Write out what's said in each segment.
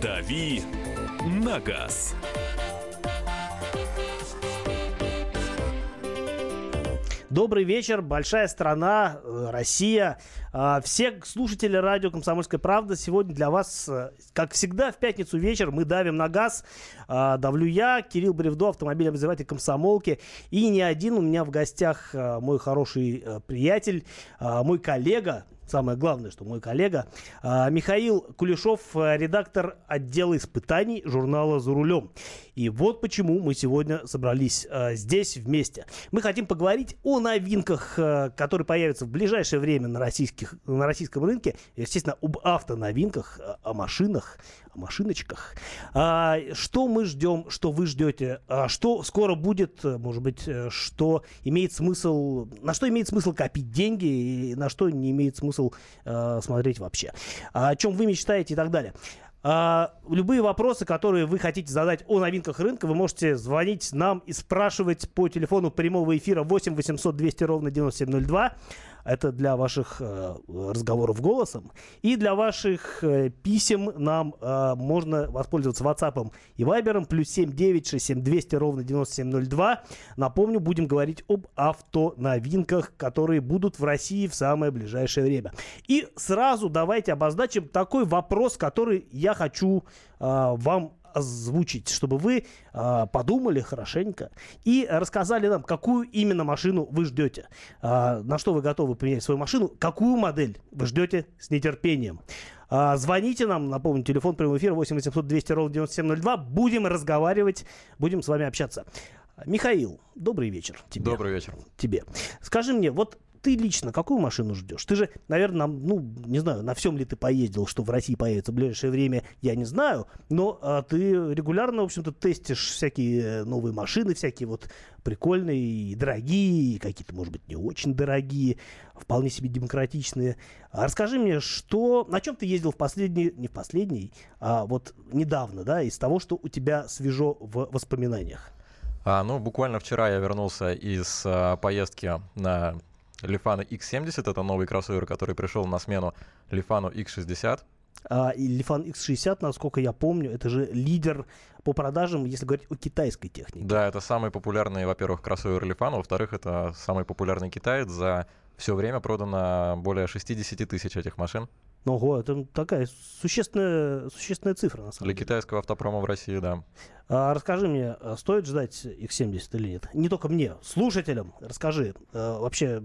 «Дави на газ». Добрый вечер, большая страна, э, Россия. А, все слушатели радио «Комсомольская правда» сегодня для вас, э, как всегда, в пятницу вечер мы давим на газ. А, давлю я, Кирилл Бревдо, автомобиль обозреватель комсомолки. И не один у меня в гостях э, мой хороший приятель, мой коллега, самое главное, что мой коллега Михаил Кулешов, редактор отдела испытаний журнала «За рулем». И вот почему мы сегодня собрались э, здесь вместе. Мы хотим поговорить о новинках, э, которые появятся в ближайшее время на, российских, на российском рынке. Естественно, об автоновинках, э, о машинах, машиночках. А, что мы ждем, что вы ждете, а, что скоро будет, может быть, э, что имеет смысл, на что имеет смысл копить деньги и на что не имеет смысл э, смотреть вообще. О чем вы мечтаете и так далее. А, любые вопросы, которые вы хотите задать о новинках рынка, вы можете звонить нам и спрашивать по телефону прямого эфира 8 800 200 ровно 9702. Это для ваших э, разговоров голосом. И для ваших э, писем нам э, можно воспользоваться WhatsApp и Viber. Плюс 7967 200 ровно 9702. Напомню, будем говорить об автоновинках, которые будут в России в самое ближайшее время. И сразу давайте обозначим такой вопрос, который я хочу э, вам озвучить, чтобы вы э, подумали хорошенько и рассказали нам, какую именно машину вы ждете, э, на что вы готовы поменять свою машину, какую модель вы ждете с нетерпением. Э, звоните нам, напомню, телефон прямого эфира 8 800 200 ровно 9702. Будем разговаривать, будем с вами общаться. Михаил, добрый вечер тебе. Добрый вечер. Тебе. Скажи мне, вот ты лично какую машину ждешь? Ты же, наверное, ну, не знаю, на всем ли ты поездил, что в России появится в ближайшее время, я не знаю, но а, ты регулярно, в общем-то, тестишь всякие э, новые машины, всякие вот прикольные и дорогие, и какие-то, может быть, не очень дорогие, вполне себе демократичные. А расскажи мне, что, на чем ты ездил в последний, не в последний, а вот недавно, да, из того, что у тебя свежо в воспоминаниях? А, ну, буквально вчера я вернулся из а, поездки на Лифана X70, это новый кроссовер, который пришел на смену Лифану X60. А, и Лифан X60, насколько я помню, это же лидер по продажам, если говорить о китайской технике. Да, это самый популярный, во-первых, кроссовер Лифан, во-вторых, это самый популярный китаец. За все время продано более 60 тысяч этих машин. Ого, это такая существенная, существенная цифра, на самом Для деле. китайского автопрома в России, да. А, расскажи мне, а стоит ждать X70 или нет? Не только мне, слушателям расскажи. А, вообще,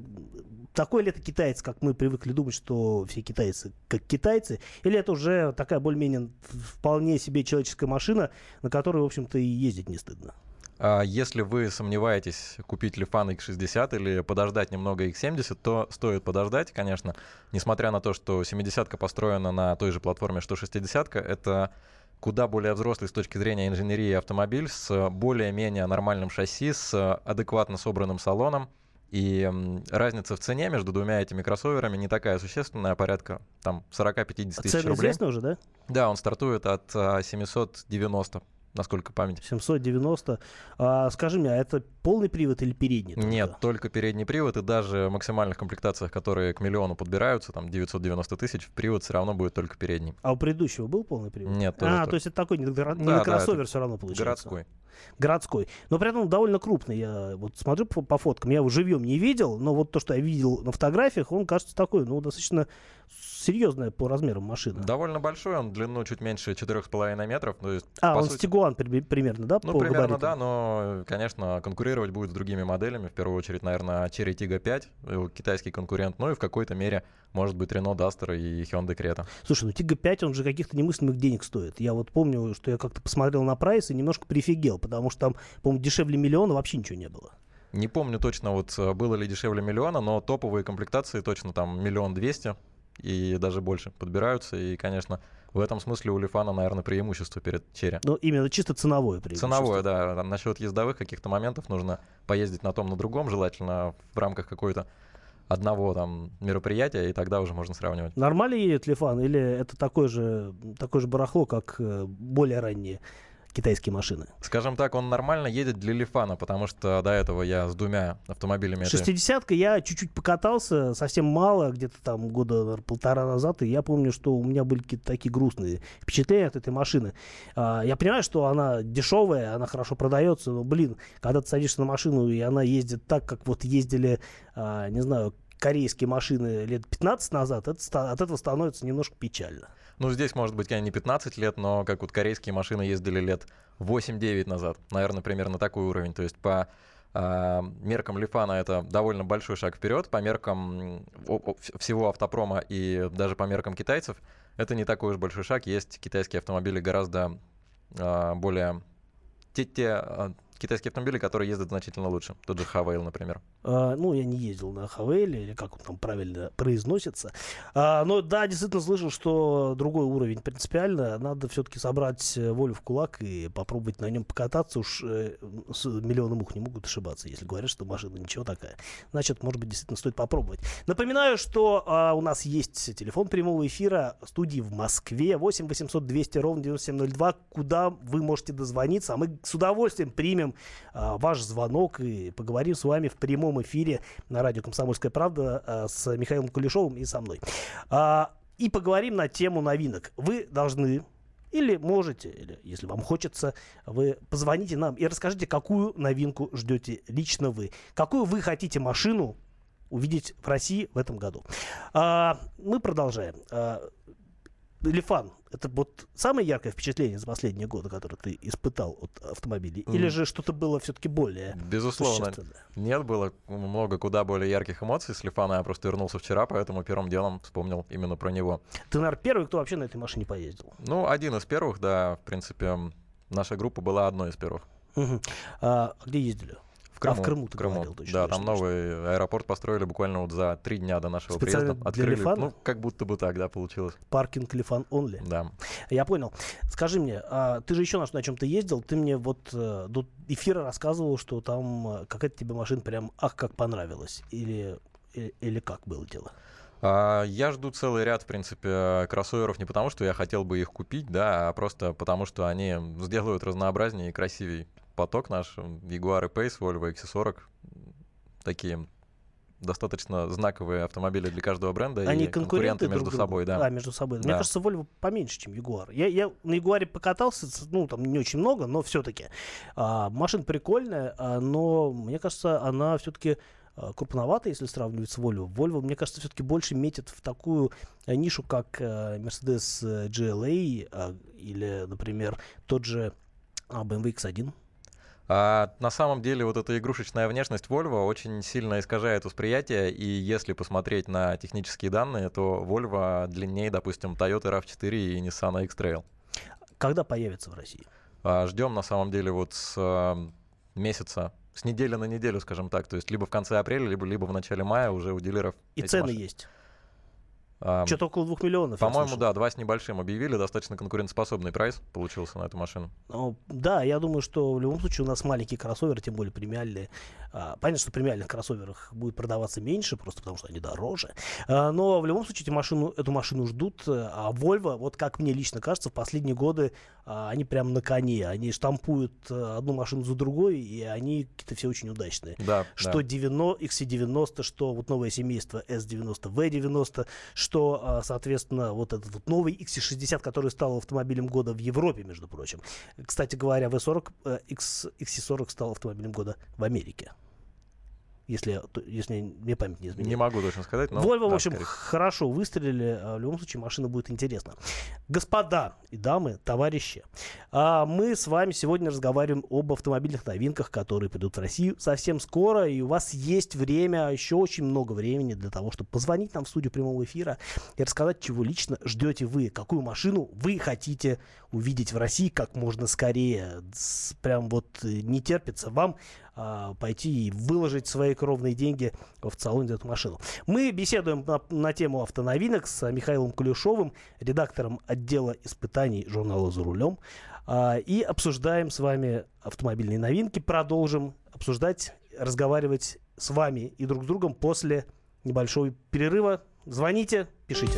такой ли это китаец, как мы привыкли думать, что все китайцы как китайцы? Или это уже такая более-менее вполне себе человеческая машина, на которой, в общем-то, и ездить не стыдно? А если вы сомневаетесь, купить ли фан X60 или подождать немного X70, то стоит подождать, конечно. Несмотря на то, что 70-ка построена на той же платформе, что 60-ка, это куда более взрослый с точки зрения инженерии автомобиль с более-менее нормальным шасси, с адекватно собранным салоном. И разница в цене между двумя этими кроссоверами не такая существенная, порядка там 40-50 тысяч Цены рублей. известны уже, да? Да, он стартует от 790 насколько память. 790. А, скажи мне, а это полный привод или передний? Только? Нет, только передний привод, и даже в максимальных комплектациях, которые к миллиону подбираются, там 990 тысяч, привод все равно будет только передний. А у предыдущего был полный привод? Нет, тоже А, только. то есть это такой не, гра- не Да, да, все равно получается? Городской. Городской. Но при этом довольно крупный. Я вот смотрю по, по фоткам, я его живьем не видел, но вот то, что я видел на фотографиях, он кажется такой, ну, достаточно серьезная по размерам машина. Довольно большой, он длину чуть меньше 4,5 метров. То есть, А, он сути- Стигуан при- примерно, да, Ну, примерно, габаритам? да, но, конечно, конкурировать будет с другими моделями. В первую очередь, наверное, Cherry Tiggo 5, э, китайский конкурент. Ну и в какой-то мере, может быть, Renault Duster и Hyundai Creta. Слушай, ну Тига 5, он же каких-то немыслимых денег стоит. Я вот помню, что я как-то посмотрел на прайс и немножко прифигел, потому что там, по-моему, дешевле миллиона вообще ничего не было. Не помню точно, вот э, было ли дешевле миллиона, но топовые комплектации точно там миллион двести и даже больше подбираются. И, конечно, в этом смысле у Лифана, наверное, преимущество перед Черри. Но именно чисто ценовое преимущество. Ценовое, да. Насчет ездовых каких-то моментов нужно поездить на том, на другом, желательно в рамках какой-то одного там мероприятия, и тогда уже можно сравнивать. Нормально едет Лифан или это такое же, такое же барахло, как э, более ранние китайские машины? Скажем так, он нормально едет для Лифана, потому что до этого я с двумя автомобилями... это- 60-ка я чуть-чуть покатался, совсем мало, где-то там года полтора назад, и я помню, что у меня были какие-то такие грустные впечатления от этой машины. А, я понимаю, что она дешевая, она хорошо продается, но, блин, когда ты садишься на машину, и она ездит так, как вот ездили, а, не знаю, корейские машины лет 15 назад, это, от этого становится немножко печально. Ну, здесь, может быть, конечно, не 15 лет, но как вот корейские машины ездили лет 8-9 назад. Наверное, примерно такой уровень. То есть по а, меркам Лифана это довольно большой шаг вперед, по меркам всего автопрома и даже по меркам китайцев это не такой уж большой шаг. Есть китайские автомобили гораздо а, более... Те, те а, китайские автомобили, которые ездят значительно лучше. Тот же Хавейл, например. А, ну, я не ездил на Хавейле, или как он там правильно произносится. А, но да, действительно слышал, что другой уровень принципиально. Надо все-таки собрать э, волю в кулак и попробовать на нем покататься. Уж э, с миллионом мух не могут ошибаться, если говорят, что машина ничего такая. Значит, может быть, действительно стоит попробовать. Напоминаю, что а, у нас есть телефон прямого эфира студии в Москве 8 800 200 ровно 9702, куда вы можете дозвониться, а мы с удовольствием примем а, ваш звонок и поговорим с вами в прямом эфире на радио «Комсомольская правда» а, с Михаилом Кулешовым и со мной. А, и поговорим на тему новинок. Вы должны или можете, или если вам хочется, вы позвоните нам и расскажите, какую новинку ждете лично вы. Какую вы хотите машину увидеть в России в этом году. А, мы продолжаем. А, Лифан, это вот самое яркое впечатление за последние годы, которое ты испытал от автомобилей? Или же что-то было все-таки более Безусловно. Нет, было много куда более ярких эмоций с Лифана. Я просто вернулся вчера, поэтому первым делом вспомнил именно про него. Ты, наверное, первый, кто вообще на этой машине поездил. Ну, один из первых, да, в принципе, наша группа была одной из первых. Мгм. А, где ездили? Крыму. А, в Крыму ты Крыму. говорил, точно, да, точно, там точно. новый аэропорт построили буквально вот за три дня до нашего Специально приезда. для Открыли. Лифана? Ну, как будто бы так, да, получилось. Паркинг Лифан Онли. Да. Я понял. Скажи мне, а ты же еще на, на чем-то ездил? Ты мне вот э, до эфира рассказывал, что там э, какая-то тебе машина прям ах как понравилась. Или, и- или как было дело? А, Я жду целый ряд, в принципе, кроссоверов не потому, что я хотел бы их купить, да, а просто потому, что они сделают разнообразнее и красивее поток наш. Jaguar Pace, Volvo XC40, такие достаточно знаковые автомобили для каждого бренда Они и конкуренты между друг собой, да. А, между собой. Мне Да. кажется, Volvo поменьше, чем Jaguar. Я, я на Jaguar покатался, ну, там не очень много, но все-таки. машина прикольная, а, но мне кажется, она все-таки крупновата, если сравнивать с Volvo. Volvo, мне кажется, все-таки больше метит в такую э, нишу, как э, Mercedes э, GLA а, или, например, тот же а, BMW X1. А на самом деле вот эта игрушечная внешность Volvo очень сильно искажает восприятие, и если посмотреть на технические данные, то Volvo длиннее, допустим, Toyota RAV4 и Nissan X-Trail. Когда появится в России? А, Ждем, на самом деле, вот с а, месяца, с недели на неделю, скажем так. То есть либо в конце апреля, либо, либо в начале мая уже у дилеров И цены машины. есть. Что-то около двух миллионов. По-моему, да, два с небольшим объявили, достаточно конкурентоспособный прайс получился на эту машину. Ну, Да, я думаю, что в любом случае у нас маленькие кроссоверы, тем более премиальные. А, Понятно, что в премиальных кроссоверах будет продаваться меньше, просто потому что они дороже. А, Но в любом случае эти машину, эту машину ждут. А Volvo, вот как мне лично кажется, в последние годы а, они прям на коне. Они штампуют одну машину за другой, и они какие-то все очень удачные. Да, Что да. 90, XC90, что вот новое семейство S90, V90, что, а, соответственно, вот этот вот новый XC60, который стал автомобилем года в Европе, между прочим. Кстати говоря, V40, э, X, XC40 стал автомобилем года в Америке. Если, если мне память не изменяет. Не могу точно сказать, но... Volvo, в да, общем, скорее. хорошо выстрелили. а В любом случае, машина будет интересна. Господа и дамы, товарищи, а, мы с вами сегодня разговариваем об автомобильных новинках, которые придут в Россию совсем скоро. И у вас есть время, еще очень много времени для того, чтобы позвонить нам в студию прямого эфира и рассказать, чего лично ждете вы, какую машину вы хотите увидеть в России как можно скорее. Прям вот э, не терпится вам а, пойти и выложить свои кровные деньги в салон эту машину. Мы беседуем на, на тему автоновинок с Михаилом Кулешовым, редактором отдела испытаний журнала «За рулем», а, и обсуждаем с вами автомобильные новинки. Продолжим обсуждать, разговаривать с вами и друг с другом после небольшого перерыва. Звоните, пишите.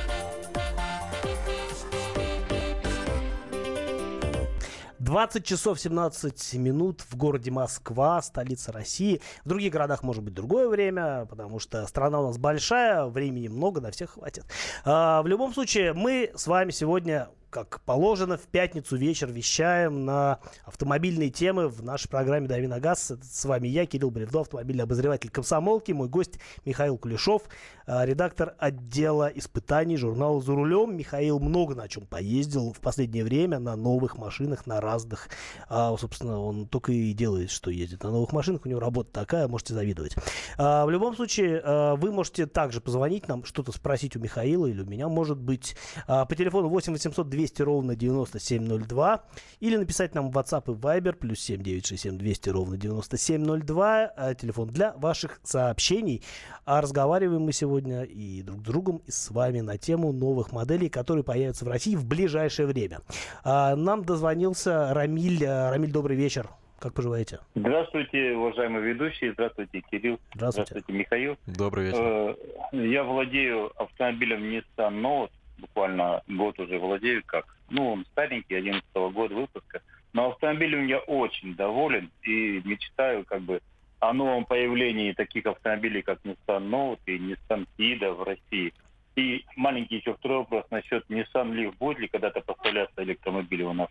20 часов 17 минут в городе Москва, столица России. В других городах может быть другое время, потому что страна у нас большая, времени много, на всех хватит. А, в любом случае, мы с вами сегодня как положено, в пятницу вечер вещаем на автомобильные темы в нашей программе «Дави на газ». С вами я, Кирилл Бревдо, автомобильный обозреватель комсомолки, мой гость Михаил Кулешов, а, редактор отдела испытаний журнала «За рулем». Михаил много на чем поездил в последнее время, на новых машинах, на разных. А, собственно, он только и делает, что ездит на новых машинах. У него работа такая, можете завидовать. А, в любом случае, а, вы можете также позвонить нам, что-то спросить у Михаила или у меня, может быть, а, по телефону 8 800 200 ровно 9702 или написать нам в WhatsApp и Viber плюс 7967 200 ровно 9702 а, телефон для ваших сообщений. А разговариваем мы сегодня и друг с другом, и с вами на тему новых моделей, которые появятся в России в ближайшее время. А, нам дозвонился Рамиль. А, Рамиль, добрый вечер. Как поживаете? Здравствуйте, уважаемые ведущие. Здравствуйте, Кирилл. Здравствуйте. Михаил. Добрый вечер. Э, Я владею автомобилем Nissan Note. Буквально год уже владею как. Ну, он старенький, 11 года выпуска. Но автомобилем я очень доволен и мечтаю как бы о новом появлении таких автомобилей, как Nissan Note и Nissan Kida в России. И маленький еще второй вопрос насчет Nissan Leaf. Будет ли когда-то поставляться электромобили у нас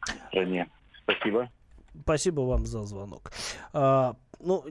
в стране? Спасибо. Спасибо вам за звонок. Ну,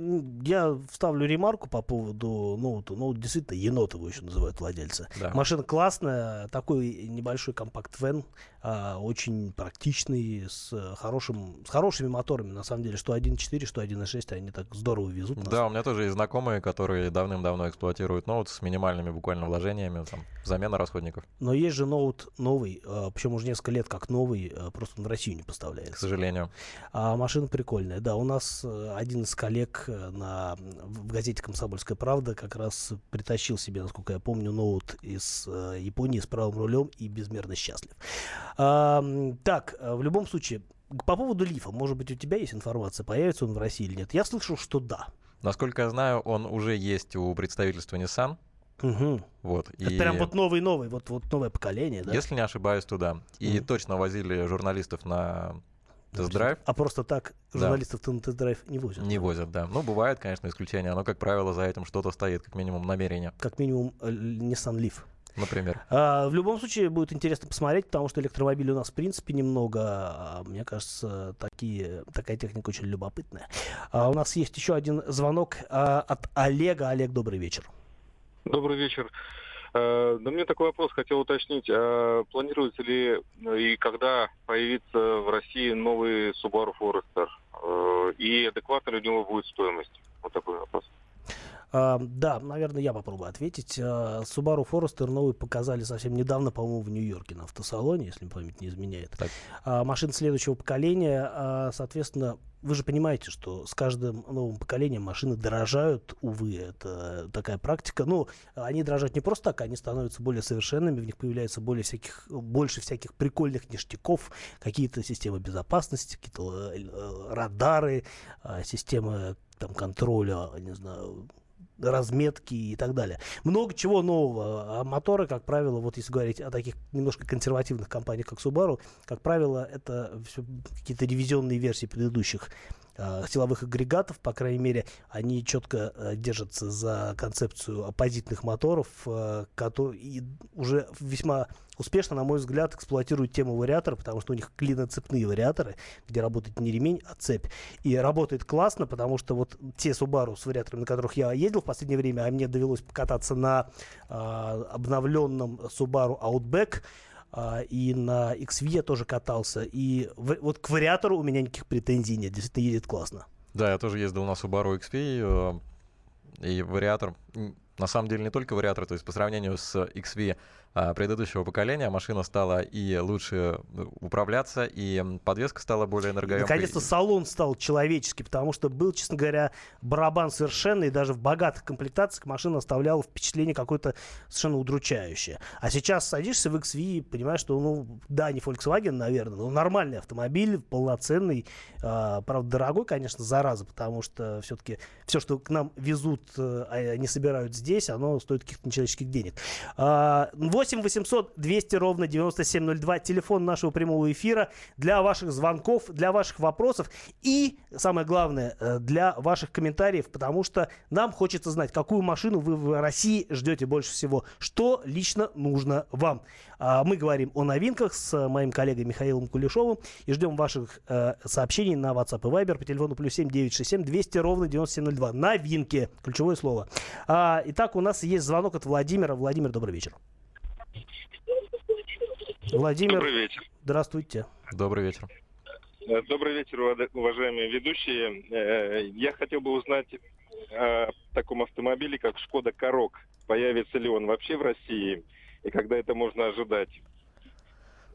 я вставлю ремарку по поводу ноута. Ноут действительно енот его еще называют владельцы. Да. Машина классная, такой небольшой компакт-вен, а, очень практичный, с, хорошим, с хорошими моторами, на самом деле, что 1.4, что 1.6, они так здорово везут. нас. Да, у меня тоже есть знакомые, которые давным-давно эксплуатируют ноут с минимальными буквально вложениями, там, замена расходников, Но есть же ноут новый, а, причем уже несколько лет как новый, а, просто он в Россию не к поставляется. сожалению. А машина прикольная. Да, у нас э, один из коллег э, на, в газете «Комсомольская правда» как раз притащил себе, насколько я помню, ноут из э, Японии с правым рулем и безмерно счастлив. А, так, э, в любом случае, по поводу лифа, может быть, у тебя есть информация, появится он в России или нет? Я слышал, что да. Насколько я знаю, он уже есть у представительства Nissan. Мгм. Вот, Это и прям вот новый-новый, вот, вот новое поколение, да? если не ошибаюсь, то да. И Мгм. точно возили журналистов на тест-драйв. А просто так Да. журналистов-то на тест-драйв не возят. Не возят, да. Ну, бывает, конечно, исключения, но, как правило, за этим что-то стоит, как минимум намерение, Как минимум э, Nissan Leaf. например. А, в любом случае будет интересно посмотреть, потому что электромобилей у нас в принципе немного. А, мне кажется, такие, такая техника очень любопытная. А, у нас есть еще один звонок а, от Олега. Олег, добрый вечер. Добрый вечер. Э, Да мне такой вопрос хотел уточнить. А Планируется ли э, и когда появится в России новый Subaru Forester? И адекватна ли у него будет стоимость? Вот такой вопрос. Да, наверное, я попробую ответить. А, Subaru Forester новый показали совсем недавно, по-моему, в Нью-Йорке на автосалоне, если память не изменяет. Так. А, машин следующего поколения, а, соответственно, вы же понимаете, что с каждым новым поколением машины дорожают, увы, это такая практика. Ну, они дорожат не просто так, они становятся более совершенными, в них появляется более всяких, больше всяких прикольных ништяков, какие-то системы безопасности, какие-то э, э, радары, системы там контроля, не знаю, разметки и так далее. Много чего нового. А моторы, как правило, вот если говорить о таких немножко консервативных компаниях, как Subaru, как правило, это всё какие-то ревизионные версии предыдущих силовых агрегатов, по крайней мере, они четко а, держатся за концепцию оппозитных моторов, а, кото- и уже весьма успешно, на мой взгляд, эксплуатируют тему вариатора, потому что у них клиноцепные вариаторы, где работает не ремень, а цепь. И работает классно, потому что вот те Subaru с вариаторами, на которых я ездил в последнее время, а мне довелось покататься на а, обновленном Subaru Outback, и на XV тоже катался. И вот к вариатору у меня никаких претензий нет. Действительно едет классно. Да, я тоже ездил на Subaru XV, и вариатор, на самом деле не только вариатор, то есть по сравнению с XV а, предыдущего поколения машина стала и лучше э, управляться, и подвеска стала более энергоемкой. Наконец-то салон стал человеческий, потому что был, честно говоря, барабан совершенно, и даже в богатых комплектациях машина оставляла впечатление какое-то совершенно удручающее. А сейчас садишься в XV и понимаешь, что, ну, да, не Volkswagen, наверное, но нормальный автомобиль, полноценный, э, правда, дорогой, конечно, зараза, потому что все-таки все, что к нам везут, э, они собирают здесь, оно стоит каких-то нечеловеческих денег. Э, 8 800 200 ровно 9702. Телефон нашего прямого эфира для ваших звонков, для ваших вопросов и, самое главное, э, для ваших комментариев, потому что нам хочется знать, какую машину вы в России ждете больше всего, что лично нужно вам. А, мы говорим о новинках с моим коллегой Михаилом Кулешовым и ждем ваших э, сообщений на WhatsApp и Viber по телефону плюс 7 967 200 ровно 9702. Новинки. Ключевое слово. А, итак, у нас есть звонок от Владимира. Владимир, добрый вечер. Владимир, Добрый вечер. здравствуйте. Добрый вечер. Э, Добрый вечер, уважаемые ведущие. Э, Я хотел бы узнать о таком автомобиле, как Шкода Корок. Появится ли он вообще в России? И когда это можно ожидать?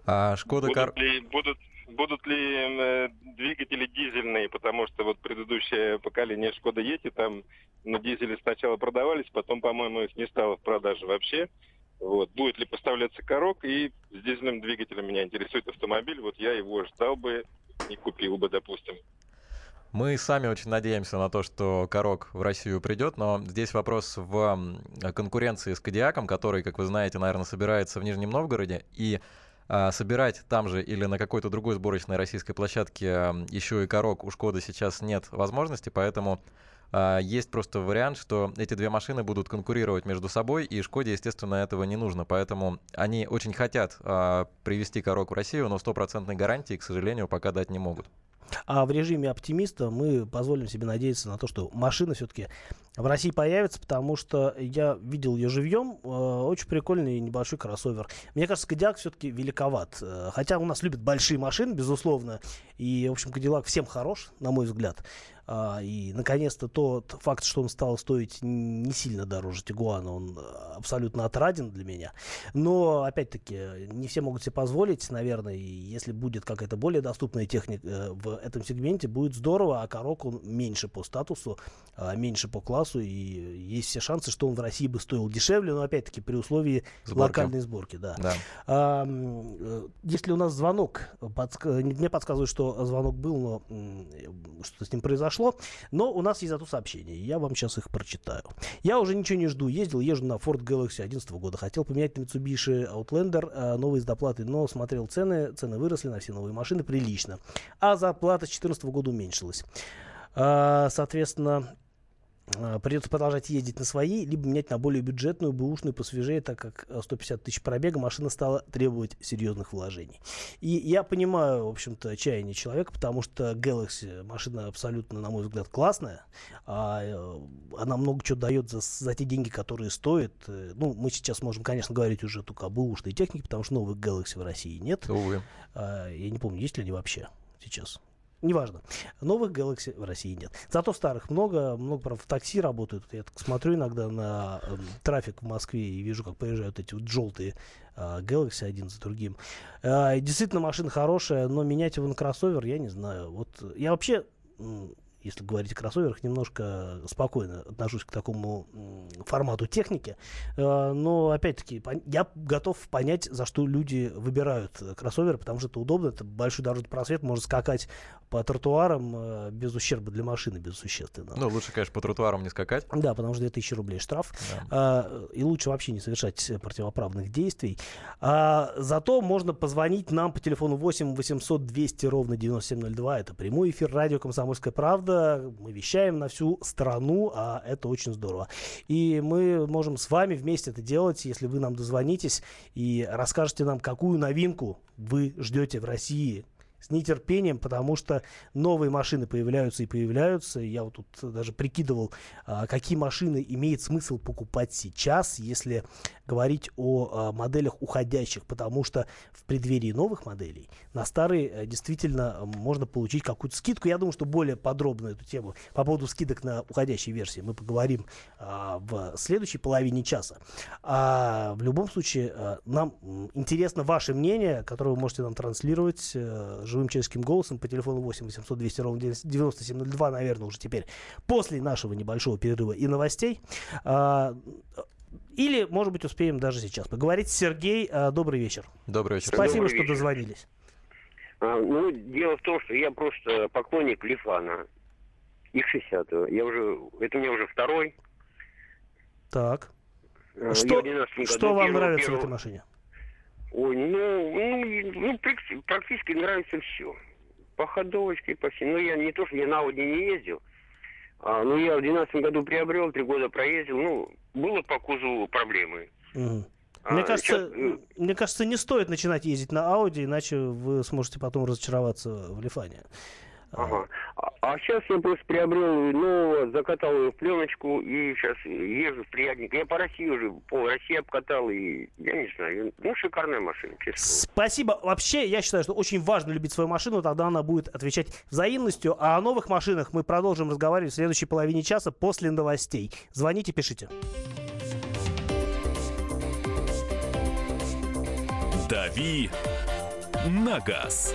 А Шкода. Будут ли, будут, будут ли э, двигатели дизельные? Потому что вот предыдущее поколение Шкода Ети, там на дизеле сначала продавались, потом, по-моему, их не стало в продаже вообще. Вот. Будет ли поставляться корок и с дизельным двигателем меня интересует автомобиль. Вот я его ждал бы и купил бы, допустим. Мы сами очень надеемся на то, что Корок в Россию придет, но здесь вопрос в конкуренции с Кадиаком, который, как вы знаете, наверное, собирается в Нижнем Новгороде, и а, собирать там же или на какой-то другой сборочной российской площадке еще и Корок у Шкоды сейчас нет возможности, поэтому есть просто вариант, что эти две машины будут конкурировать между собой, и Шкоде, естественно, этого не нужно. Поэтому они очень хотят а, привести Корок в Россию, но стопроцентной гарантии, к сожалению, пока дать не могут. А в режиме оптимиста мы позволим себе надеяться на то, что машина все-таки в России появится, потому что я видел ее живьем. Э, очень прикольный небольшой кроссовер. Мне кажется, Кадиллак все-таки великоват. Э, хотя у нас любят большие машины, безусловно. И, в общем, Кадиллак всем хорош, на мой взгляд. А, и, наконец-то, тот факт, что он стал стоить не сильно дороже Тигуана, он абсолютно отраден для меня. Но, опять-таки, не все могут себе позволить, наверное, и если будет какая-то более доступная техника э, в этом сегменте, будет здорово, а Корок он меньше по статусу, а, меньше по классу, и есть все шансы, что он в России бы стоил дешевле, но, опять-таки, при условии Сборки. локальной сборки, да. Да. А, э, если у нас звонок, подск- мне подсказывают, что звонок был, но м, что-то с ним произошло. Но у нас есть зато сообщения. Я вам сейчас их прочитаю. Я уже ничего не жду. Ездил, езжу на Ford Galaxy 2011 года. Хотел поменять на Mitsubishi Outlander а, новые с доплатой, но смотрел цены. Цены выросли на все новые машины прилично. А зарплата с 2014 года уменьшилась. А, Соответственно, Придется продолжать ездить на своей, либо менять на более бюджетную, бэушную, посвежее, так как э, 150 тысяч пробега машина стала требовать серьезных вложений. И я понимаю, в общем-то, чаяние человека, потому что Galaxy машина абсолютно, на мой взгляд, классная. А, э, она много чего дает за, за те деньги, которые стоит. Э, Ну, мы сейчас можем, конечно, говорить уже только о бэушной технике, потому что новых Galaxy в России нет. Увы. А, Я не помню, есть ли они вообще сейчас. Неважно. Новых Galaxy в России нет. Зато старых много. Много, правда, в такси работают. Я так смотрю иногда на эм, трафик в Москве и вижу, как проезжают эти вот желтые а, Galaxy один за другим. И действительно, машина хорошая, но менять его на кроссовер, я не знаю. Вот я вообще, если говорить о кроссоверах, немножко спокойно отношусь к такому формату техники. А, но, опять-таки, я готов понять, за что люди выбирают э, кроссоверы, потому что это удобно, это большой дорожный просвет, можно скакать по тротуарам э, без ущерба для машины, без существенного. Ну, лучше, конечно, по тротуарам не скакать. Да, потому что 2000 рублей штраф. Да. И лучше вообще не совершать э, противоправных действий. А, зато можно позвонить нам по телефону 8 800 200 ровно 9702. Это прямой эфир радио «Комсомольская правда». Мы вещаем на всю страну, а это очень здорово. И мы можем с вами вместе это делать, если вы нам дозвонитесь и расскажете нам, какую новинку вы ждете в России с нетерпением, потому что новые машины появляются и появляются. Я вот тут даже прикидывал, а, какие машины имеет смысл покупать сейчас, если говорить о э, моделях уходящих, потому что в преддверии новых моделей на старые э, действительно можно получить какую-то скидку. Я думаю, что более подробно эту тему по поводу скидок на уходящие версии мы поговорим э, в следующей половине часа. А в любом случае э, нам интересно ваше мнение, которое вы можете нам транслировать э, живым человеческим голосом по телефону 8 800 200 ровно 9702, наверное, уже теперь после нашего небольшого перерыва и новостей. Или, может быть, успеем даже сейчас поговорить. Сергей, а, добрый вечер. Добрый вечер. Спасибо, Добрый что вечер. дозвонились. А, ну, дело в том, что я просто поклонник Лифана. Их 60 Я уже, это у меня уже второй. Так. А, Что, я в 12 году что вам первого- нравится в первого- этой машине? Ой, ну, ну, ну, практи- практически нравится все. По ходовочке, по всему. Ну, я не то, что я на Ауди не ездил. А, ну, я в 12 году приобрел, три года проездил. Ну, было по кузову проблемы. Мгм. А, Мне кажется, щас, э, мне кажется, не стоит начинать ездить на Audi, иначе вы сможете потом разочароваться в Лифане. А, Ага. А, сейчас я просто приобрел нового, закатал его в пленочку и сейчас езжу приятненько. Я по России уже, пол России обкатал и я не знаю, ну шикарная машина, честно. Спасибо. Вообще, я считаю, что очень важно любить свою машину, тогда она будет отвечать взаимностью. А о новых машинах мы продолжим разговаривать в следующей половине часа после новостей. Звоните, пишите. «Дави на газ».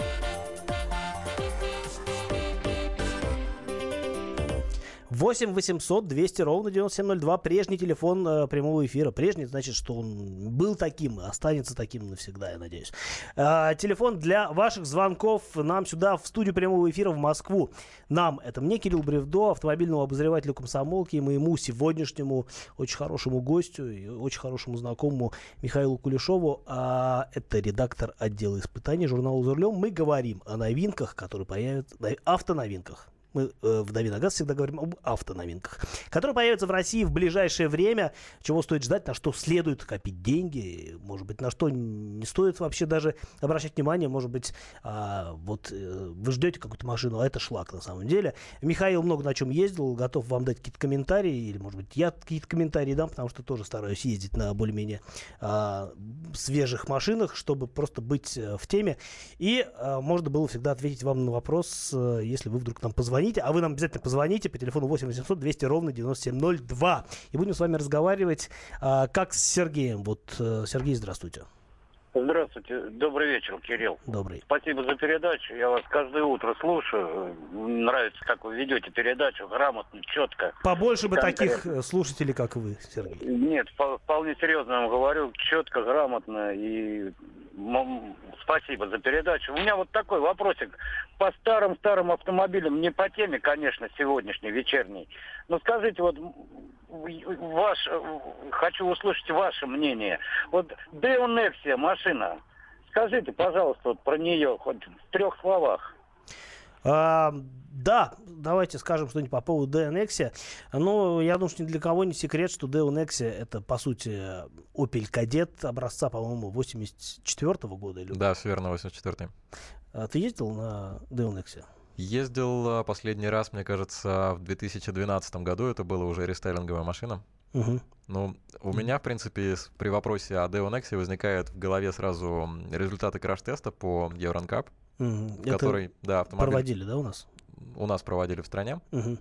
Восемь 800 200 ровно 9702. Прежний телефон э, прямого эфира. Прежний, значит, что он был таким останется таким навсегда, я надеюсь. А, телефон для ваших звонков нам сюда, в студию прямого эфира в Москву. Нам, это мне, Кирилл Бревдо, автомобильному обозревателю комсомолки, и моему сегодняшнему очень хорошему гостю и очень хорошему знакомому Михаилу Кулешову. А, это редактор отдела испытаний журнала «За рулем». Мы говорим о новинках, которые появятся, автоновинках. Мы э, в «Дави на газ» всегда говорим об автоновинках, которые появятся в России в ближайшее время. Чего стоит ждать, на что следует копить деньги, может быть, на что не стоит вообще даже обращать внимание. Может быть, а, вот э, вы ждете какую-то машину, а это шлак на самом деле. Михаил много на чем ездил, готов вам дать какие-то комментарии, или, может быть, я какие-то комментарии дам, потому что тоже стараюсь ездить на более-менее а, свежих машинах, чтобы просто быть э, в теме. И а, можно было всегда ответить вам на вопрос, э, если вы вдруг нам позвоните. А вы нам обязательно позвоните по телефону 8 800 200 ровно 9702. И будем с вами разговаривать, а, как с Сергеем. Вот, э, Сергей, здравствуйте. Здравствуйте, добрый вечер, Кирилл. Добрый. Спасибо за передачу. Я вас каждое утро слушаю. Нравится, как вы ведете передачу, грамотно, четко. Побольше бы Конкретно. таких э, слушателей, как вы, Сергей. Нет, впол- вполне серьезно вам говорю, четко, грамотно и спасибо за передачу. У меня вот такой вопросик. По старым-старым автомобилям, не по теме, конечно, сегодняшней, вечерней. Но скажите, вот ваш, э, хочу услышать ваше мнение. Вот Део Nexia машина, скажите, пожалуйста, вот про нее хоть в трех словах. А, да, давайте скажем что-нибудь по поводу Deo Nexia. Ну, я думаю, что ни для кого не секрет, что Nexia это, по сути, Opel Kadett образца, по-моему, 84 года. Или... Да, все верно, 84-й. А ты ездил на Nexia? Ездил а, последний раз, мне кажется, в 2012 году. Это была уже рестайлинговая машина. Угу. Ну, у меня, в принципе, при вопросе о Deo Nexia возникает в голове сразу результаты краш-теста по Евронкап, Угу. который, да, автомобиль проводили, да, у нас? у нас проводили в стране. Угу.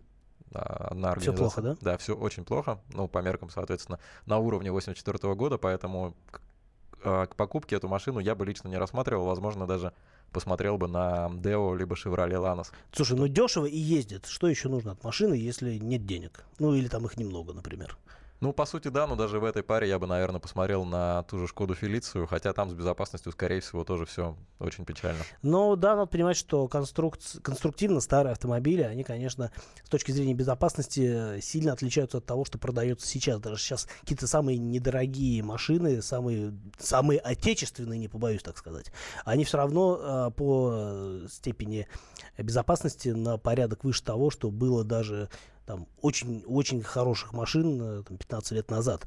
Да, организация. плохо, да? Да, все очень плохо. Ну, по меркам, соответственно, на уровне 84 года, поэтому к, а, к покупке эту машину я бы лично не рассматривал. Возможно, даже посмотрел бы на Deo либо Chevrolet Lanos. Слушай, ну дешево и ездит. Что еще нужно от машины, если нет денег? Ну, или там их немного, например. Ну, по сути, да, но даже в этой паре я бы, наверное, посмотрел на ту же Шкоду Фелицию, хотя там с безопасностью, скорее всего, тоже все очень печально. Но да, надо понимать, что конструк... конструктивно старые автомобили, они, конечно, с точки зрения безопасности сильно отличаются от того, что продается сейчас. Даже сейчас какие-то самые недорогие машины, самые, самые отечественные, не побоюсь так сказать, они все равно э, по степени безопасности на порядок выше того, что было даже там очень-очень хороших машин э, там, 15 лет назад.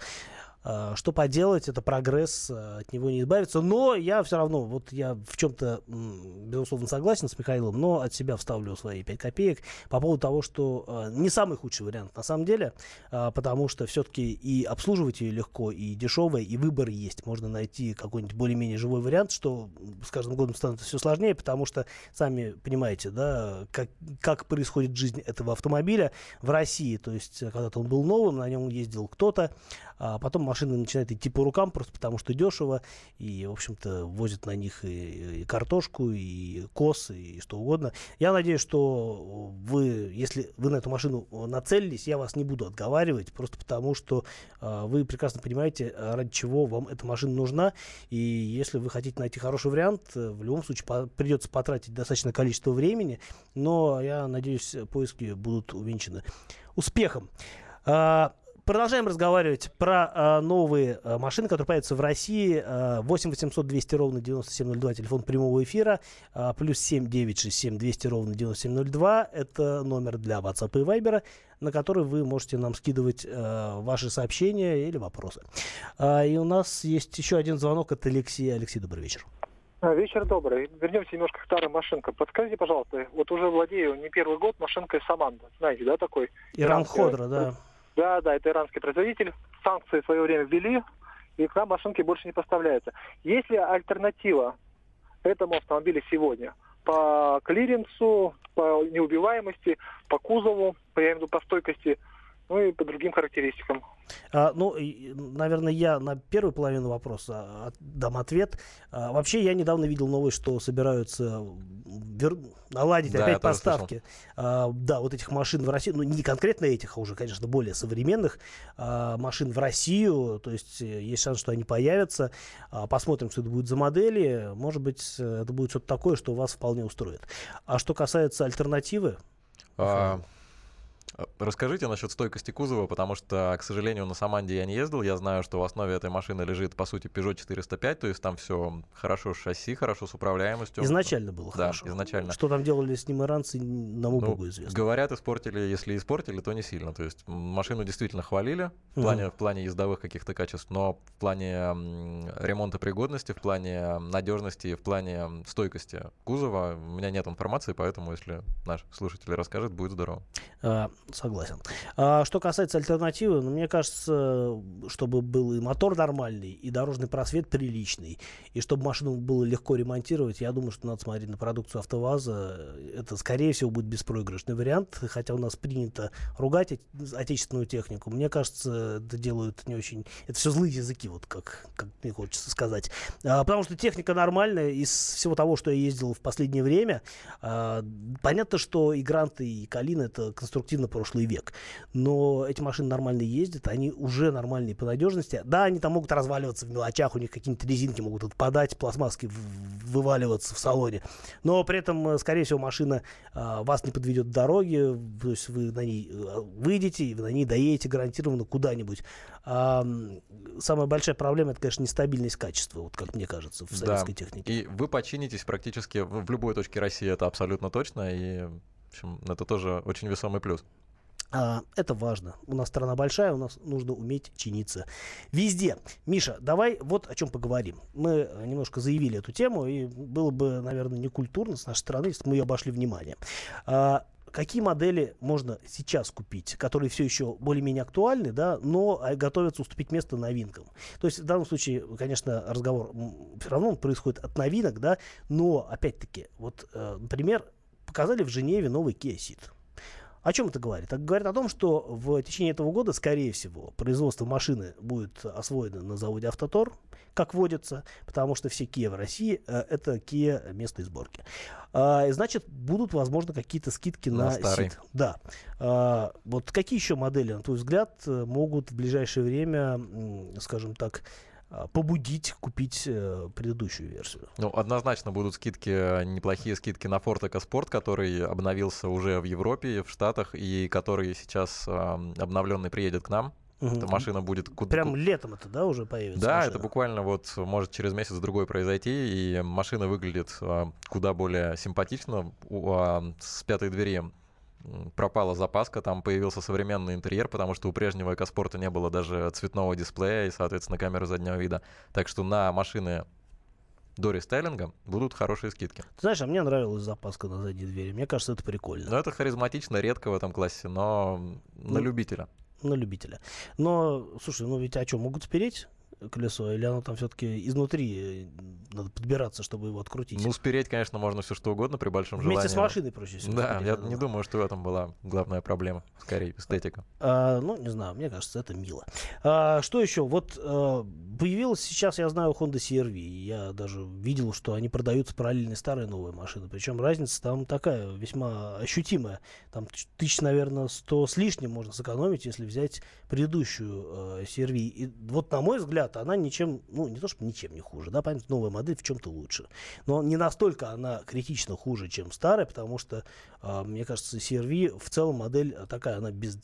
А, что поделать, это прогресс, а, от него не избавиться. Но я все равно, вот я в чем-то, безусловно, согласен с Михаилом, но от себя вставлю свои 5 копеек по поводу того, что а, не самый худший вариант на самом деле, потому что все-таки и обслуживать ее легко, и дешевое, и выбор есть. Можно найти какой-нибудь более-менее живой вариант, что с каждым годом становится все сложнее, потому что, сами понимаете, да, как, как происходит жизнь этого автомобиля в России. То есть, когда-то он был новым, на нем ездил кто-то, а потом машина начинает идти по рукам просто потому, что дешево, и, в общем-то, возят на них и, и картошку, и косы, и что угодно. Я надеюсь, что вы, если вы на эту машину нацелились, я вас не буду отговаривать, просто потому, что э, вы прекрасно понимаете, ради чего вам эта машина нужна, и если вы хотите найти хороший вариант, в любом случае по придется потратить достаточное количество времени, но я надеюсь, поиски будут увенчаны успехом. А, Продолжаем разговаривать про э, новые э, машины, которые появятся в России. Э, 8 800 200 ровно 9702, телефон прямого эфира. Э, плюс 7 967 200 ровно 9702. Это номер для WhatsApp и Viber, на который вы можете нам скидывать э, ваши сообщения или вопросы. Э, и у нас есть еще один звонок от Алексея. Алексей, добрый вечер. Вечер добрый. Вернемся немножко к старым машинкам. Подскажите, пожалуйста, вот уже владею не первый год машинкой Саманда. Знаете, да, такой? Иран Ходра, да. Да, да, это иранский производитель. Санкции в свое время ввели, и к нам машинки больше не поставляются. Есть ли альтернатива этому автомобилю сегодня? По клиренсу, по неубиваемости, по кузову, по, я имею в виду, по стойкости – ну и по другим характеристикам. А, ну, наверное, я на первую половину вопроса дам ответ. А, вообще, я недавно видел новость, что собираются вер... наладить да, опять поставки. А, да, вот этих машин в Россию, ну не конкретно этих, а уже, конечно, более современных а, машин в Россию. То есть э, есть шанс, что они появятся. А, посмотрим, что это будет за модели. Может быть, это будет что-то такое, что вас вполне устроит. А что касается альтернативы? А, Э, расскажите насчет стойкости кузова, потому что, к сожалению, на Саманде я не ездил. Я знаю, что в основе этой машины лежит, по сути, Peugeot 405, то есть там все хорошо с шасси, хорошо с управляемостью. Изначально было да, хорошо. изначально. Что там делали с ним иранцы, нам ну, богу известно. Говорят, испортили, если испортили, то не сильно. То есть машину действительно хвалили в плане, mm-hmm. в плане ездовых каких-то качеств, но в плане ремонта пригодности, в плане надежности, в плане стойкости кузова у меня нет информации, поэтому, если наш слушатель расскажет, будет здорово. Согласен. А, что касается альтернативы, ну, мне кажется, чтобы был и мотор нормальный, и дорожный просвет приличный, и чтобы машину было легко ремонтировать, я думаю, что надо смотреть на продукцию АвтоВАЗа. Это, скорее всего, будет беспроигрышный вариант, хотя у нас принято ругать отечественную технику. Мне кажется, это делают не очень... Это все злые языки, вот как, как мне хочется сказать. А, потому что техника нормальная. Из всего того, что я ездил в последнее время, а, понятно, что и Гранты, и Калина — это конструктивно прошлый век. Но эти машины нормально ездят, они уже нормальные по надежности. Да, они там могут разваливаться в мелочах, у них какие-нибудь резинки могут отпадать, пластмасски вываливаться в салоне. Но при этом, э, скорее всего, машина а, вас не подведет в дороге, то есть вы на ней э, выйдете, и вы на ней доедете гарантированно куда-нибудь. А, самая большая проблема это, конечно, нестабильность качества, вот как мне кажется, в советской да. технике. И вы починитесь практически в любой точке России, это абсолютно точно. И в общем, это тоже очень весомый плюс. А, это важно. У нас страна большая, у нас нужно уметь чиниться везде. Миша, давай вот о чем поговорим. Мы немножко заявили эту тему, и было бы, наверное, некультурно с нашей стороны, если мы ее обошли внимание. А, какие модели можно сейчас купить, которые все еще более-менее актуальны, да, но готовятся уступить место новинкам. То есть в данном случае, конечно, разговор все равно происходит от новинок, да, но опять-таки, вот, э, например, показали в Женеве новый Kia Ceed. О чем это говорит? Это говорит о том, что в течение этого года, скорее всего, производство машины будет освоено на заводе «Автотор», как водится, потому что все Kia в России э, это Kia местной сборки. А, значит, будут, возможно, какие-то скидки на, На старый. СИД. Да. А, вот какие еще модели, на твой взгляд, э, могут в ближайшее время, скажем так, побудить купить э, предыдущую версию? Ну, однозначно будут скидки, э, неплохие скидки на Ford EcoSport, который обновился уже в Европе, в Штатах, и который сейчас э, обновленный приедет к нам. Эта машина будет Прям летом это, да, уже появится? Да, машина? это буквально вот может через месяц-другой произойти, и машина выглядит а, куда более симпатично. А, с пятой двери пропала запаска, там появился современный интерьер, потому что у прежнего экоспорта не было даже цветного дисплея и, соответственно, камеры заднего вида. Так что на машины до рестайлинга будут хорошие скидки. Ты знаешь, а мне нравилась запаска на задней двери. Мне кажется, это прикольно. Но это харизматично, редко в этом классе, но на Ну, любителя. на любителя. Но, слушай, ну ведь а что, могут спереть колесо, или оно там все-таки изнутри э, надо подбираться, чтобы его открутить? Ну, спереть, конечно, можно все что угодно при большом Вместе с желании. машиной проще всего Да, спереть я не думаю, что в этом была главная проблема. Скорее, эстетика. А, ну, не знаю, мне кажется, это мило. А, что еще? Вот а, появилась сейчас, я знаю, Honda CR-V. Я даже видел, что они продаются параллельно старые новые машины. Причем разница там такая весьма ощутимая. Там тысяч- наверное, 100 с лишним можно сэкономить, если взять предыдущую э, CR-V. И вот, на мой взгляд, она ничем, ну, не то чтобы ничем не хуже, да, понятно, новая модель в чем-то лучше. Но не настолько она критично хуже, чем старая, потому что, а, мне кажется, CR-V в целом модель такая, она без,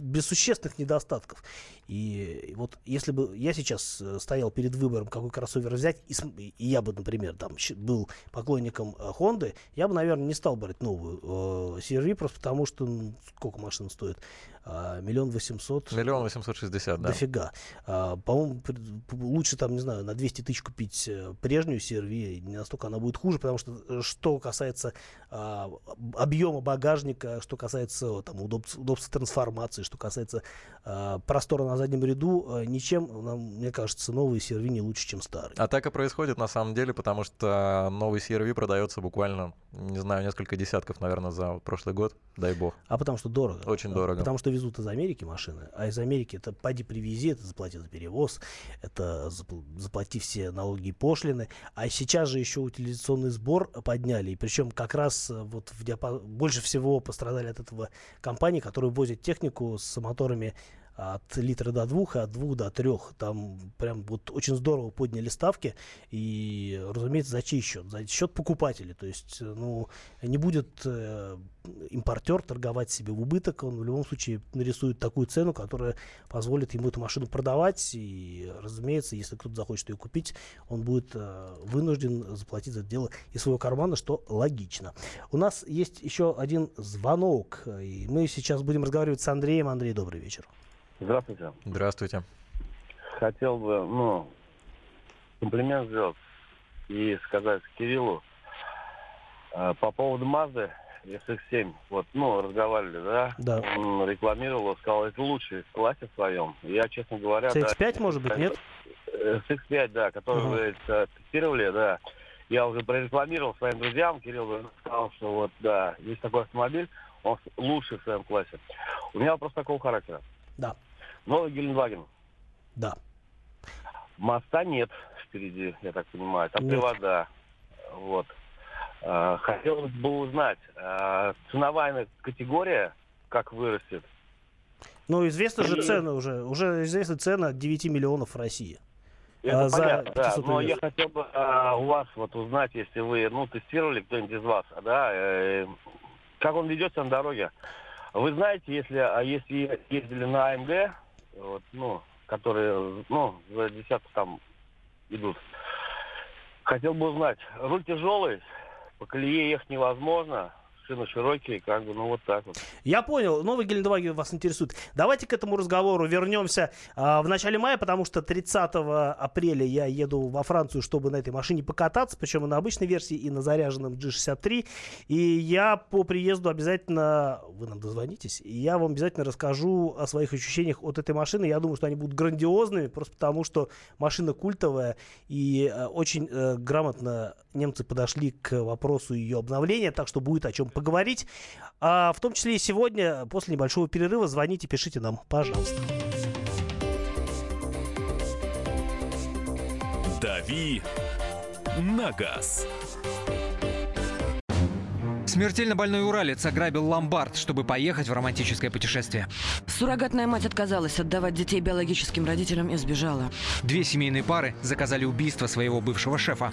без существенных недостатков. И вот если бы я сейчас э, стоял перед выбором, какой кроссовер взять, и, и я бы, например, там был поклонником э, Honda, я бы, наверное, не стал брать новую э, CR-V, просто потому что, ну, сколько машина стоит? А, Миллион восемьсот. Миллион восемьсот шестьдесят, да. Дофига. А, по-моему, лучше там, не знаю, на 200 тысяч купить э, прежнюю CR-V, не настолько она будет хуже, потому что э, что касается а, об- объема багажника, что касается там, удобств- удобства трансформации, что касается а, простора на заднем ряду, э, ничем, нам, мне кажется, новые CR-V не лучше, чем старые. А так и происходит на самом деле, потому что новый CRV продается буквально, не знаю, несколько десятков, наверное, за прошлый год, дай бог. А потому что дорого. Очень дорого. Потому что везут из Америки машины, а из Америки это поди привези, это заплати за перевоз, это запл- заплати все налоги и пошлины. А сейчас же еще утилизационный сбор подняли, и причем как раз э, вот в диапа- больше всего пострадали от этого компании, которые возят технику с моторами от литра до двух, и от двух до трех. Там прям вот очень здорово подняли ставки. И, разумеется, за чей счет? За счет покупателей. То есть, э, ну, не будет э, импортер торговать себе в убыток. Он в любом случае нарисует такую цену, которая позволит ему эту машину продавать. И, разумеется, если кто-то захочет ее купить, он будет э, вынужден заплатить за это дело из своего кармана, что логично. У нас есть еще один звонок. И мы сейчас будем разговаривать с Андреем. Андрей, добрый вечер. Здравствуйте. Здравствуйте. Хотел бы, ну, комплимент сделать и сказать Кириллу э, по поводу Мазды SX7. Вот, ну, разговаривали, да? Да. Он рекламировал, сказал, это лучший в классе своем. Я, честно говоря... да, CX-5, может быть, нет? Э, SX5, да, который Ага. вы э, тестировали, да. Я уже прорекламировал своим друзьям, Кирилл сказал, что вот, да, есть такой автомобиль, он лучший в своем классе. У меня вопрос такого характера. Да. Новый Геленваген. Да. Моста нет впереди, я так понимаю. Там Нет. привода. Вот. А, Хотелось бы узнать, а, ценовая категория как вырастет? Ну, известны же И- цены уже. Уже известны цены от 9 миллионов в России. Это А, за понятно, да. 500 Но я хотел бы а, у вас вот узнать, если вы, ну, тестировали кто-нибудь из вас, да, э, как он ведет себя на дороге. Вы знаете, если, а если ездили на АМГ, вот, ну, которые, ну, за десятку там идут, хотел бы узнать, руль тяжелый, по колее ехать невозможно, шины широкие, как бы, ну, вот так вот. Я понял, новый Гелендваген вас интересует. Давайте к этому разговору вернемся а, в начале мая, потому что 30 апреля я еду во Францию, чтобы на этой машине покататься, причем и на обычной версии, и на заряженном G63. И я по приезду обязательно, вы нам дозвонитесь, и я вам обязательно расскажу о своих ощущениях от этой машины. Я думаю, что они будут грандиозными, просто потому что машина культовая, и э, очень э, грамотно немцы подошли к вопросу ее обновления, так что будет о чем поговорить. А, в том числе и сегодня, после небольшого перерыва, звоните, пишите нам, пожалуйста. «Дави на газ». Смертельно больной уралец ограбил ломбард, чтобы поехать в романтическое путешествие. Суррогатная мать отказалась отдавать детей биологическим родителям и сбежала. Две семейные пары заказали убийство своего бывшего шефа.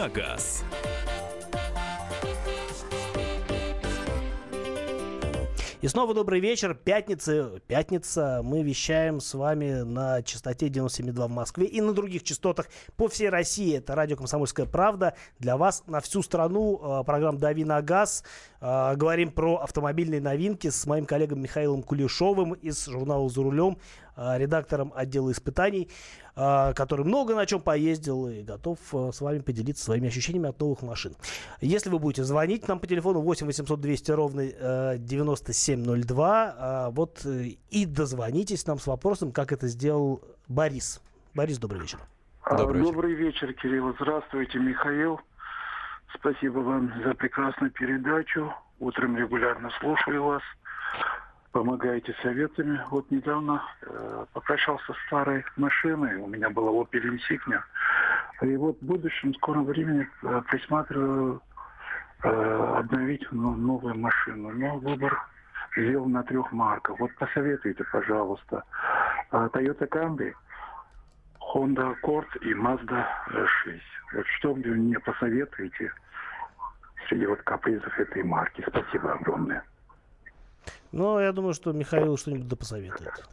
на газ». И снова добрый вечер. Пятница. Пятница. Мы вещаем с вами на частоте 97,2 в Москве и на других частотах по всей России. Это радио «Комсомольская правда». Для вас на всю страну э, программа «Дави на газ». Э, говорим про автомобильные новинки с моим коллегом Михаилом Кулешовым из журнала «За рулем», редактором отдела испытаний, который много на чем поездил и готов с вами поделиться своими ощущениями от новых машин. Если вы будете звонить нам по телефону 8 800 200 ровно 9702, вот и дозвонитесь нам с вопросом, как это сделал Борис. Борис, добрый вечер. Добрый вечер. Добрый вечер, Кирилл. Здравствуйте, Михаил. Спасибо вам за прекрасную передачу. Утром регулярно слушаю вас. Помогаете советами. Вот недавно э, попрощался с старой машиной. У меня была Opel Insignia. И вот в будущем, в скором времени э, присматриваю э, обновить ну, новую машину. Но выбор сделал на трех марках. Вот посоветуйте, пожалуйста. Э, Toyota Camry, Honda Accord и Mazda 6. Вот что вы мне посоветуете среди вот капризов этой марки? Спасибо огромное. Ну, я думаю, что Михаил что-нибудь да посоветует.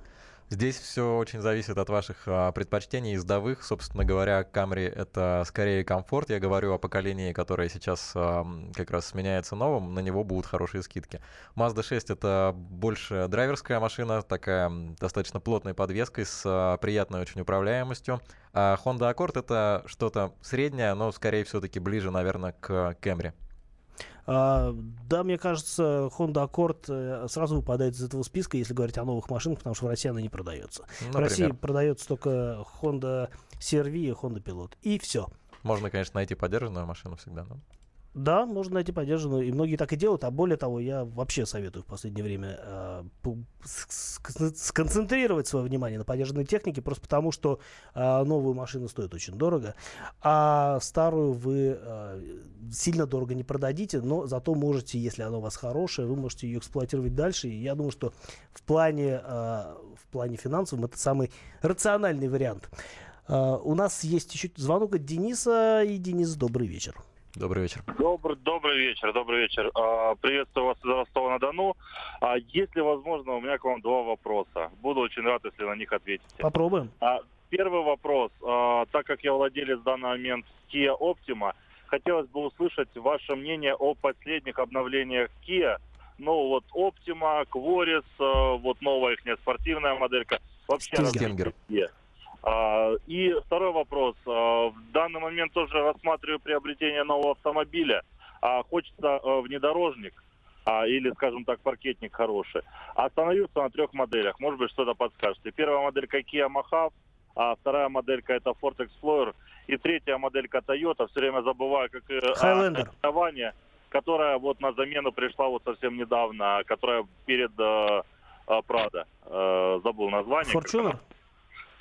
Здесь все очень зависит от ваших а, предпочтений ездовых. Собственно говоря, Camry — это скорее комфорт. Я говорю о поколении, которое сейчас а, как раз сменяется новым. На него будут хорошие скидки. Mazda 6 — это больше драйверская машина, такая достаточно плотной подвеской с а, приятной очень управляемостью. А Honda Accord — это что-то среднее, но скорее все-таки ближе, наверное, к Camry. А, да, мне кажется, Honda Accord э, сразу выпадает из этого списка, если говорить о новых машинах, потому что в России она не продается. Например? В России продается только Honda CR-V и Honda Pilot. И все. Можно, конечно, найти поддержанную машину всегда, но... Да, можно найти поддержанную, и многие так и делают. А более того, я вообще советую в последнее время э, сконцентрировать свое внимание на поддержанной технике, просто потому что э, новую машину стоит очень дорого, а старую вы э, сильно дорого не продадите, но зато можете, если она у вас хорошая, вы можете ее эксплуатировать дальше. И я думаю, что в плане, э, в плане финансовом это самый рациональный вариант. Uh, у нас есть еще звонок от Дениса. И, Денис, добрый вечер. Добрый вечер. Добрый, добрый вечер, добрый вечер. А, приветствую вас из Ростова-на-Дону. А, если возможно, у меня к вам два вопроса. Буду очень рад, если на них ответите. Попробуем. А, первый вопрос. Так как я владелец в данный момент Kia Optima, хотелось бы услышать ваше мнение о последних обновлениях Kia. Ну, вот Optima, Quaris, вот новая их спортивная моделька. Вообще Стингер. А, и второй вопрос. А, в данный момент тоже рассматриваю приобретение нового автомобиля. А, хочется внедорожник или, скажем так, паркетник хороший. Остановился на трех моделях. Может быть, что-то подскажете. Первая моделька Kia Mahav, а вторая моделька это Ford Explorer. И третья моделька Toyota, все время забываю, как Highlander. название, которая вот на замену пришла вот совсем недавно, которая перед э. Э, забыл название. Fortuner?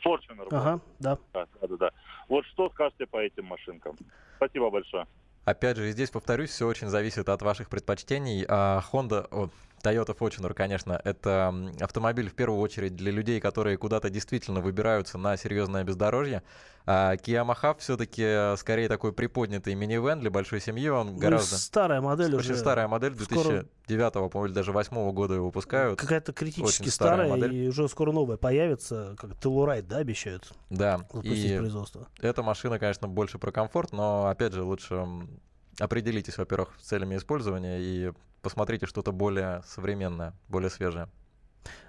Fortuner. Ага, да. Да, да, да. Вот что скажете по этим машинкам? Спасибо большое. Опять же, здесь повторюсь, все очень зависит от ваших предпочтений. А Honda, о, Toyota Fortuner, конечно, это автомобиль в первую очередь для людей, которые куда-то действительно выбираются на серьезное бездорожье. А Kia Mahav все-таки скорее такой приподнятый минивэн для большой семьи. Он ну, гораздо... старая модель очень уже. старая модель, 2009 скоро... по-моему, или даже 2008 года его выпускают. Какая-то критически очень старая, старая модель. и уже скоро новая появится, как Telluride, да, обещают? Да, и производство. эта машина, конечно, больше про комфорт, но, опять же, лучше определитесь, во-первых, с целями использования и посмотрите что-то более современное, более свежее.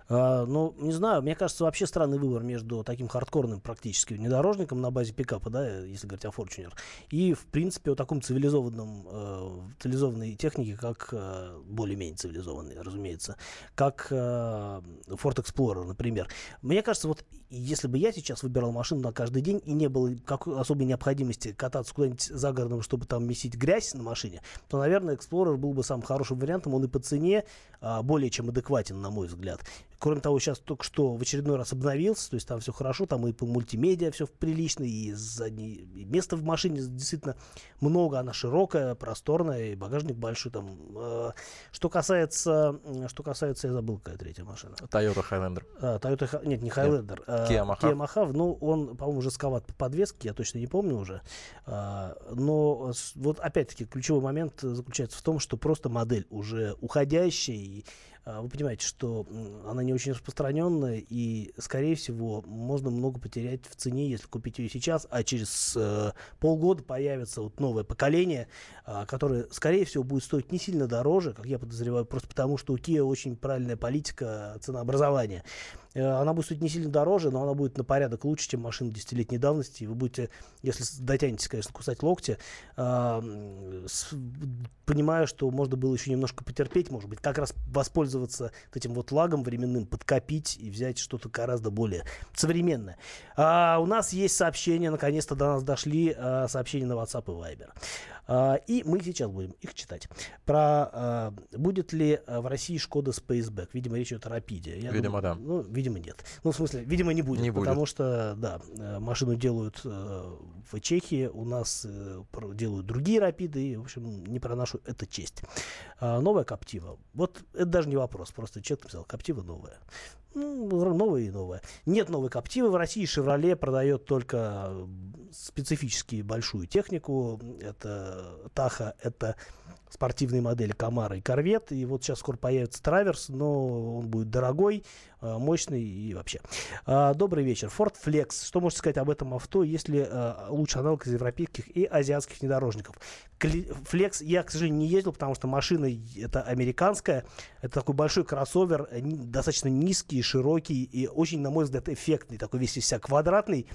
А, ну, не знаю, мне кажется, вообще странный выбор между таким хардкорным практически внедорожником на базе пикапа, да, если говорить о Fortuner, и, в принципе, о таком цивилизованном, э, цивилизованной технике, как э, более-менее цивилизованной, разумеется, как э, Ford Explorer, например. Мне кажется, вот если бы я сейчас выбирал машину на каждый день и не было какой особой необходимости кататься куда-нибудь за городом, чтобы там месить грязь на машине, то, наверное, Explorer был бы самым хорошим вариантом. Он и по цене более чем адекватен, на мой взгляд. Кроме того, сейчас только что в очередной раз обновился, то есть там все хорошо, там и по мультимедиа все прилично, и заднее и места в машине действительно много, она широкая, просторная, и багажник большой там. Э, что касается, что касается, я забыл, какая третья машина. Toyota Highlander. А, Toyota, нет, не Highlander. Нет. Kia Mahav. Kia Mahav, ну, он, по-моему, жестковат по подвеске, я точно не помню уже. А, но вот опять-таки ключевой момент заключается в том, что просто модель уже уходящая, и а, вы понимаете, что она не очень распространенная, и, скорее всего, можно много потерять в цене, если купить ее сейчас, а через э, полгода появится вот новое поколение, э, которое, скорее всего, будет стоить не сильно дороже, как я подозреваю, просто потому что у Kia очень правильная политика ценообразования. Э, она будет стоить не сильно дороже, но она будет на порядок лучше, чем машина десятилетней давности. И вы будете, если дотянетесь, конечно, кусать локти, э, с, понимая, что можно было еще немножко потерпеть, может быть, как раз воспользоваться этим вот лагом временным, подкопить и взять что-то гораздо более современное. А, у нас есть сообщения, наконец-то до нас дошли а, сообщения на WhatsApp и Viber. А, и мы сейчас будем их читать. Про а, будет ли в России Шкода Spaceback? Видимо, речь идет о Рапиде. Я видимо, думаю, да. Ну, видимо, нет. Ну, в смысле, видимо, не будет. Не потому будет. что, да, э, машину делают э, в Чехии, у нас э, делают другие Рапиды, и, в общем, не про нашу это честь. А, новая Коптива. Вот это даже не вопрос, просто человек написал, Коптива новая. Ну, новая и новая. Нет новой Коптивы в России. Шевроле продает только специфически большую технику. Это Таха, это спортивные модели Камара и Корвет. И вот сейчас скоро появится Траверс, но он будет дорогой, э, мощный и вообще. А, добрый вечер. Ford Flex. Что можете сказать об этом авто, если э, лучший аналог из европейских и азиатских внедорожников? Flex я, к сожалению, не ездил, потому что машина это американская. Это такой большой кроссовер, э, достаточно низкий, широкий и очень, на мой взгляд, эффектный. Такой весь из себя квадратный.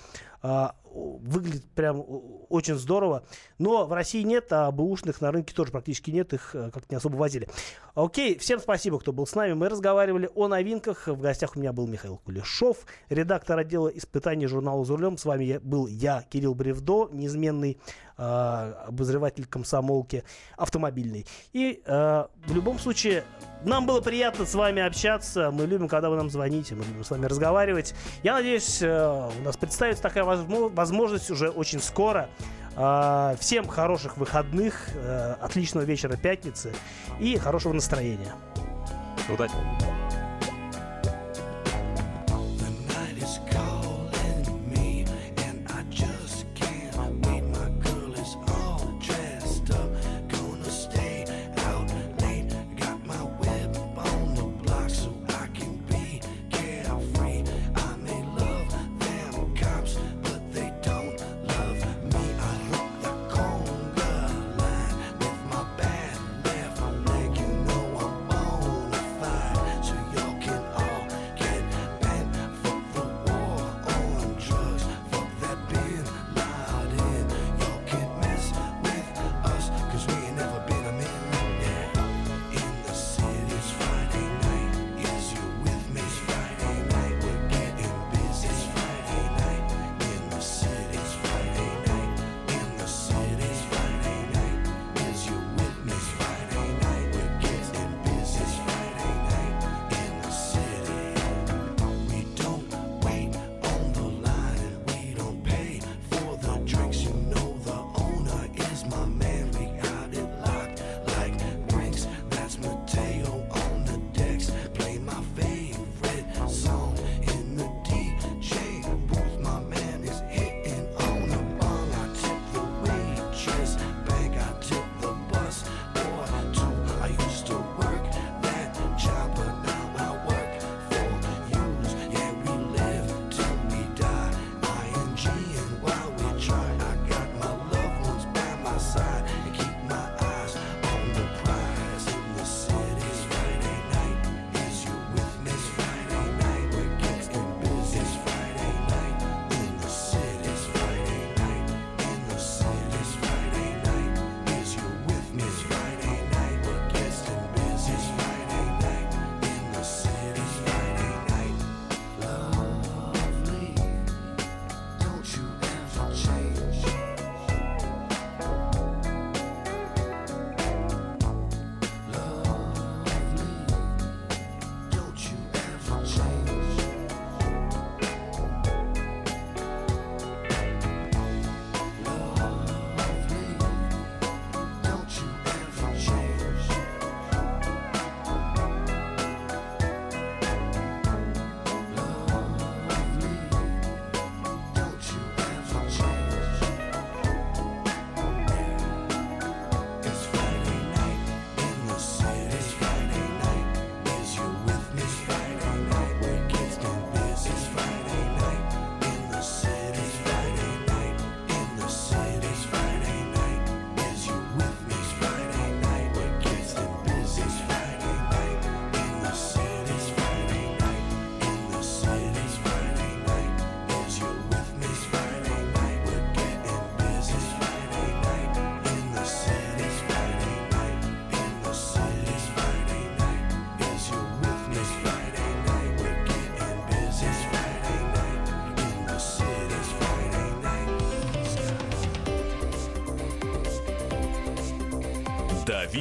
А, выглядит прям очень здорово. Но в России нет, а бэушных на рынке тоже практически нет, их э, как-то не особо возили. Окей, всем спасибо, кто был с нами. Мы разговаривали о новинках. В гостях у меня был Михаил Кулешов, редактор отдела испытаний журнала «За рулем». С вами был я, Кирилл Бревдо, неизменный э, обозреватель комсомолки автомобильный. И э, в любом случае, нам было приятно с вами общаться. Мы любим, когда вы нам звоните, мы любим с вами разговаривать. Я надеюсь, э, у нас представится такая возможность уже очень скоро. Э, всем хороших выходных, э, отличного вечера пятницы и хорошего настроения. Удачи.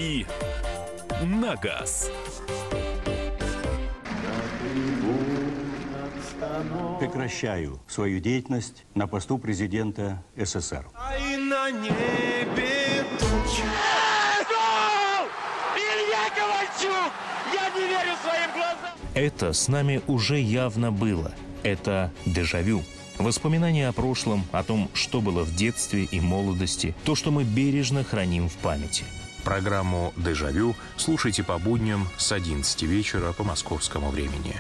«Дави на газ». Прекращаю свою деятельность на посту президента СССР. А и на небе! Илья Ковальчук! Я не верю своим глазам! Это с нами уже явно было. Это дежавю. Воспоминания о прошлом, о том, что было в детстве и молодости, то, что мы бережно храним в памяти. Программу «Дежавю» слушайте по будням с 11 вечера по московскому времени.